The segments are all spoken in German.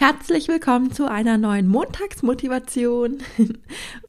Herzlich willkommen zu einer neuen Montagsmotivation.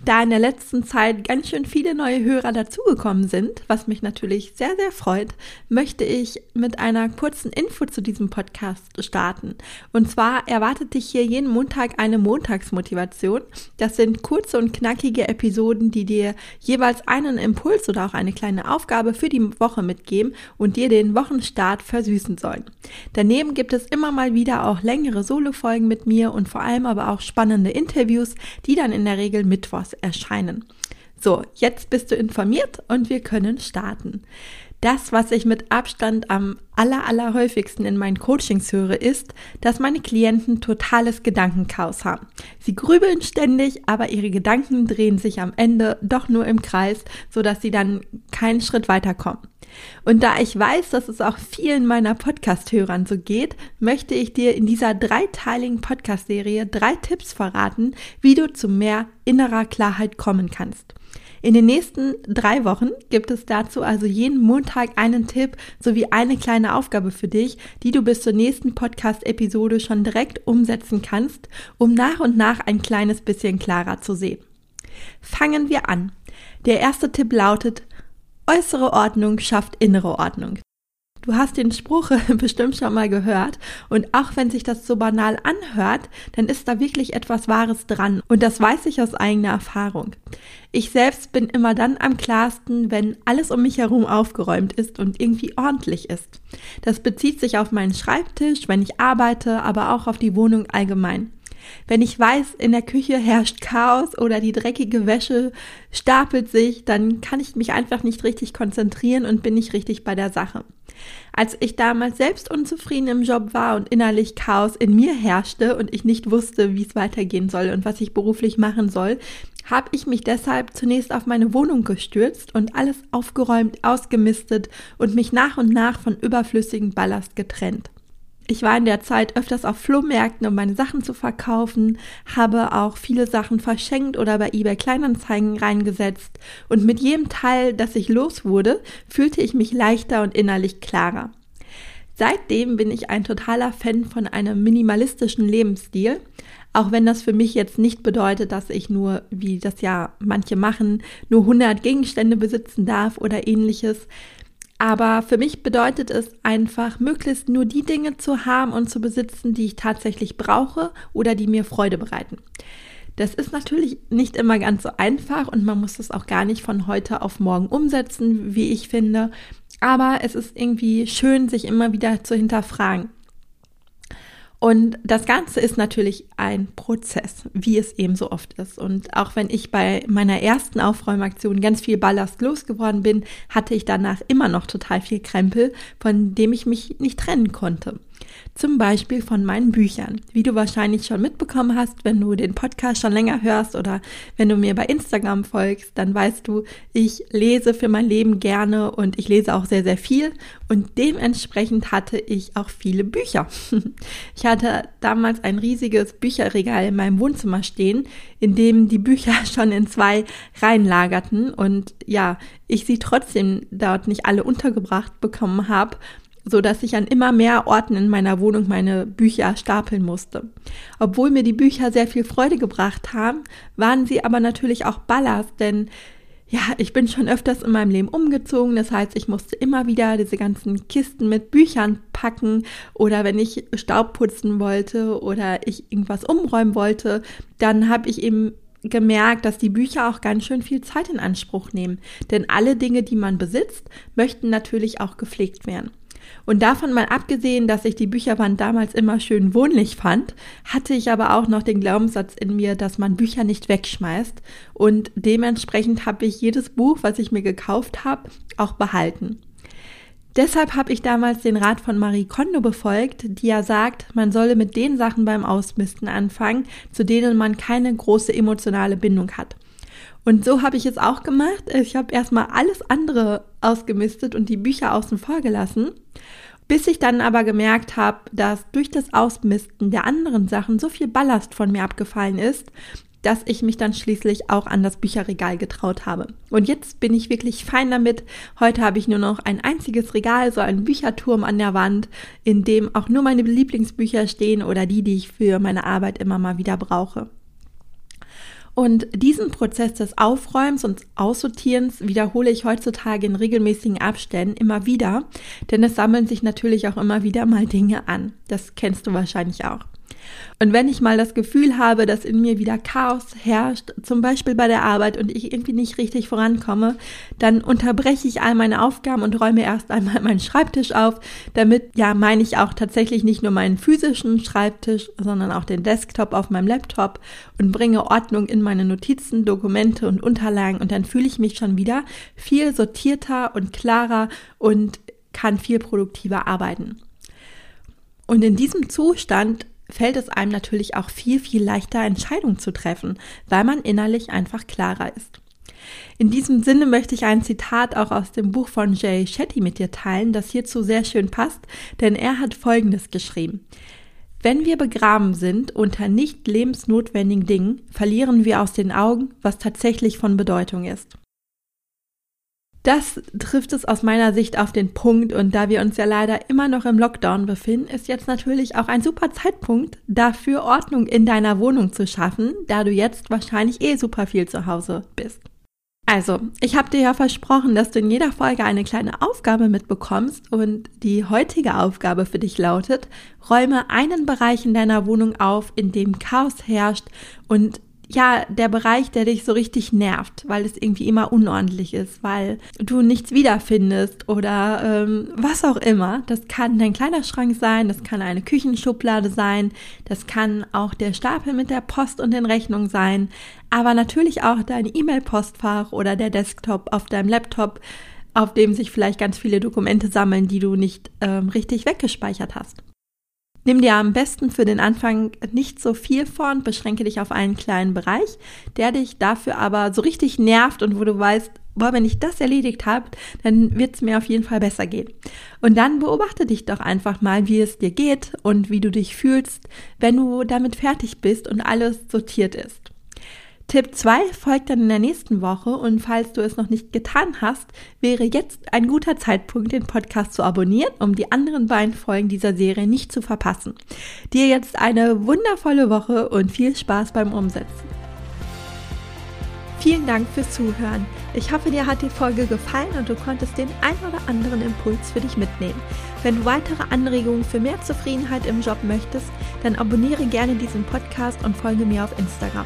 da in der letzten Zeit ganz schön viele neue Hörer dazugekommen sind, was mich natürlich sehr, sehr freut, möchte ich mit einer kurzen Info zu diesem Podcast starten. Und zwar erwartet dich hier jeden Montag eine Montagsmotivation. Das sind kurze und knackige Episoden, die dir jeweils einen Impuls oder auch eine kleine Aufgabe für die Woche mitgeben und dir den Wochenstart versüßen sollen. Daneben gibt es immer mal wieder auch längere Solo-Folgen Folgen mit mir und vor allem aber auch spannende Interviews, die dann in der Regel mittwochs erscheinen. So, jetzt bist du informiert und wir können starten. Das, was ich mit Abstand am aller, aller häufigsten in meinen Coachings höre, ist, dass meine Klienten totales Gedankenchaos haben. Sie grübeln ständig, aber ihre Gedanken drehen sich am Ende doch nur im Kreis, sodass sie dann keinen Schritt weiterkommen. Und da ich weiß, dass es auch vielen meiner Podcast-Hörern so geht, möchte ich dir in dieser dreiteiligen Podcast-Serie drei Tipps verraten, wie du zu mehr innerer Klarheit kommen kannst. In den nächsten drei Wochen gibt es dazu also jeden Montag einen Tipp sowie eine kleine Aufgabe für dich, die du bis zur nächsten Podcast-Episode schon direkt umsetzen kannst, um nach und nach ein kleines bisschen klarer zu sehen. Fangen wir an. Der erste Tipp lautet, Äußere Ordnung schafft innere Ordnung. Du hast den Spruch bestimmt schon mal gehört und auch wenn sich das so banal anhört, dann ist da wirklich etwas Wahres dran und das weiß ich aus eigener Erfahrung. Ich selbst bin immer dann am klarsten, wenn alles um mich herum aufgeräumt ist und irgendwie ordentlich ist. Das bezieht sich auf meinen Schreibtisch, wenn ich arbeite, aber auch auf die Wohnung allgemein. Wenn ich weiß, in der Küche herrscht Chaos oder die dreckige Wäsche stapelt sich, dann kann ich mich einfach nicht richtig konzentrieren und bin nicht richtig bei der Sache. Als ich damals selbst unzufrieden im Job war und innerlich Chaos in mir herrschte und ich nicht wusste, wie es weitergehen soll und was ich beruflich machen soll, habe ich mich deshalb zunächst auf meine Wohnung gestürzt und alles aufgeräumt, ausgemistet und mich nach und nach von überflüssigem Ballast getrennt. Ich war in der Zeit öfters auf Flohmärkten, um meine Sachen zu verkaufen, habe auch viele Sachen verschenkt oder bei eBay Kleinanzeigen reingesetzt und mit jedem Teil, das ich los wurde, fühlte ich mich leichter und innerlich klarer. Seitdem bin ich ein totaler Fan von einem minimalistischen Lebensstil, auch wenn das für mich jetzt nicht bedeutet, dass ich nur, wie das ja manche machen, nur 100 Gegenstände besitzen darf oder ähnliches. Aber für mich bedeutet es einfach, möglichst nur die Dinge zu haben und zu besitzen, die ich tatsächlich brauche oder die mir Freude bereiten. Das ist natürlich nicht immer ganz so einfach und man muss das auch gar nicht von heute auf morgen umsetzen, wie ich finde. Aber es ist irgendwie schön, sich immer wieder zu hinterfragen. Und das Ganze ist natürlich ein Prozess, wie es eben so oft ist. Und auch wenn ich bei meiner ersten Aufräumaktion ganz viel Ballast losgeworden bin, hatte ich danach immer noch total viel Krempel, von dem ich mich nicht trennen konnte. Zum Beispiel von meinen Büchern. Wie du wahrscheinlich schon mitbekommen hast, wenn du den Podcast schon länger hörst oder wenn du mir bei Instagram folgst, dann weißt du, ich lese für mein Leben gerne und ich lese auch sehr, sehr viel und dementsprechend hatte ich auch viele Bücher. Ich hatte damals ein riesiges Bücherregal in meinem Wohnzimmer stehen, in dem die Bücher schon in zwei Reihen lagerten und ja, ich sie trotzdem dort nicht alle untergebracht bekommen habe so dass ich an immer mehr Orten in meiner Wohnung meine Bücher stapeln musste. Obwohl mir die Bücher sehr viel Freude gebracht haben, waren sie aber natürlich auch Ballast, denn ja, ich bin schon öfters in meinem Leben umgezogen. Das heißt, ich musste immer wieder diese ganzen Kisten mit Büchern packen oder wenn ich Staub putzen wollte oder ich irgendwas umräumen wollte, dann habe ich eben gemerkt, dass die Bücher auch ganz schön viel Zeit in Anspruch nehmen. Denn alle Dinge, die man besitzt, möchten natürlich auch gepflegt werden. Und davon mal abgesehen, dass ich die Bücherwand damals immer schön wohnlich fand, hatte ich aber auch noch den Glaubenssatz in mir, dass man Bücher nicht wegschmeißt. Und dementsprechend habe ich jedes Buch, was ich mir gekauft habe, auch behalten. Deshalb habe ich damals den Rat von Marie Kondo befolgt, die ja sagt, man solle mit den Sachen beim Ausmisten anfangen, zu denen man keine große emotionale Bindung hat. Und so habe ich es auch gemacht. Ich habe erstmal alles andere ausgemistet und die Bücher außen vor gelassen, bis ich dann aber gemerkt habe, dass durch das Ausmisten der anderen Sachen so viel Ballast von mir abgefallen ist, dass ich mich dann schließlich auch an das Bücherregal getraut habe. Und jetzt bin ich wirklich fein damit. Heute habe ich nur noch ein einziges Regal, so einen Bücherturm an der Wand, in dem auch nur meine Lieblingsbücher stehen oder die, die ich für meine Arbeit immer mal wieder brauche. Und diesen Prozess des Aufräumens und Aussortierens wiederhole ich heutzutage in regelmäßigen Abständen immer wieder, denn es sammeln sich natürlich auch immer wieder mal Dinge an. Das kennst du wahrscheinlich auch. Und wenn ich mal das Gefühl habe, dass in mir wieder Chaos herrscht, zum Beispiel bei der Arbeit und ich irgendwie nicht richtig vorankomme, dann unterbreche ich all meine Aufgaben und räume erst einmal meinen Schreibtisch auf. Damit, ja, meine ich auch tatsächlich nicht nur meinen physischen Schreibtisch, sondern auch den Desktop auf meinem Laptop und bringe Ordnung in meine Notizen, Dokumente und Unterlagen und dann fühle ich mich schon wieder viel sortierter und klarer und kann viel produktiver arbeiten. Und in diesem Zustand fällt es einem natürlich auch viel, viel leichter, Entscheidungen zu treffen, weil man innerlich einfach klarer ist. In diesem Sinne möchte ich ein Zitat auch aus dem Buch von Jay Shetty mit dir teilen, das hierzu sehr schön passt, denn er hat Folgendes geschrieben. Wenn wir begraben sind unter nicht lebensnotwendigen Dingen, verlieren wir aus den Augen, was tatsächlich von Bedeutung ist. Das trifft es aus meiner Sicht auf den Punkt und da wir uns ja leider immer noch im Lockdown befinden, ist jetzt natürlich auch ein super Zeitpunkt dafür, Ordnung in deiner Wohnung zu schaffen, da du jetzt wahrscheinlich eh super viel zu Hause bist. Also, ich habe dir ja versprochen, dass du in jeder Folge eine kleine Aufgabe mitbekommst und die heutige Aufgabe für dich lautet, räume einen Bereich in deiner Wohnung auf, in dem Chaos herrscht und ja, der Bereich, der dich so richtig nervt, weil es irgendwie immer unordentlich ist, weil du nichts wiederfindest oder ähm, was auch immer. Das kann dein Kleiderschrank sein, das kann eine Küchenschublade sein, das kann auch der Stapel mit der Post und den Rechnungen sein, aber natürlich auch dein E-Mail-Postfach oder der Desktop auf deinem Laptop, auf dem sich vielleicht ganz viele Dokumente sammeln, die du nicht ähm, richtig weggespeichert hast. Nimm dir am besten für den Anfang nicht so viel vor und beschränke dich auf einen kleinen Bereich, der dich dafür aber so richtig nervt und wo du weißt, boah, wenn ich das erledigt habe, dann wird es mir auf jeden Fall besser gehen. Und dann beobachte dich doch einfach mal, wie es dir geht und wie du dich fühlst, wenn du damit fertig bist und alles sortiert ist. Tipp 2 folgt dann in der nächsten Woche und falls du es noch nicht getan hast, wäre jetzt ein guter Zeitpunkt, den Podcast zu abonnieren, um die anderen beiden Folgen dieser Serie nicht zu verpassen. Dir jetzt eine wundervolle Woche und viel Spaß beim Umsetzen. Vielen Dank fürs Zuhören. Ich hoffe, dir hat die Folge gefallen und du konntest den ein oder anderen Impuls für dich mitnehmen. Wenn du weitere Anregungen für mehr Zufriedenheit im Job möchtest, dann abonniere gerne diesen Podcast und folge mir auf Instagram.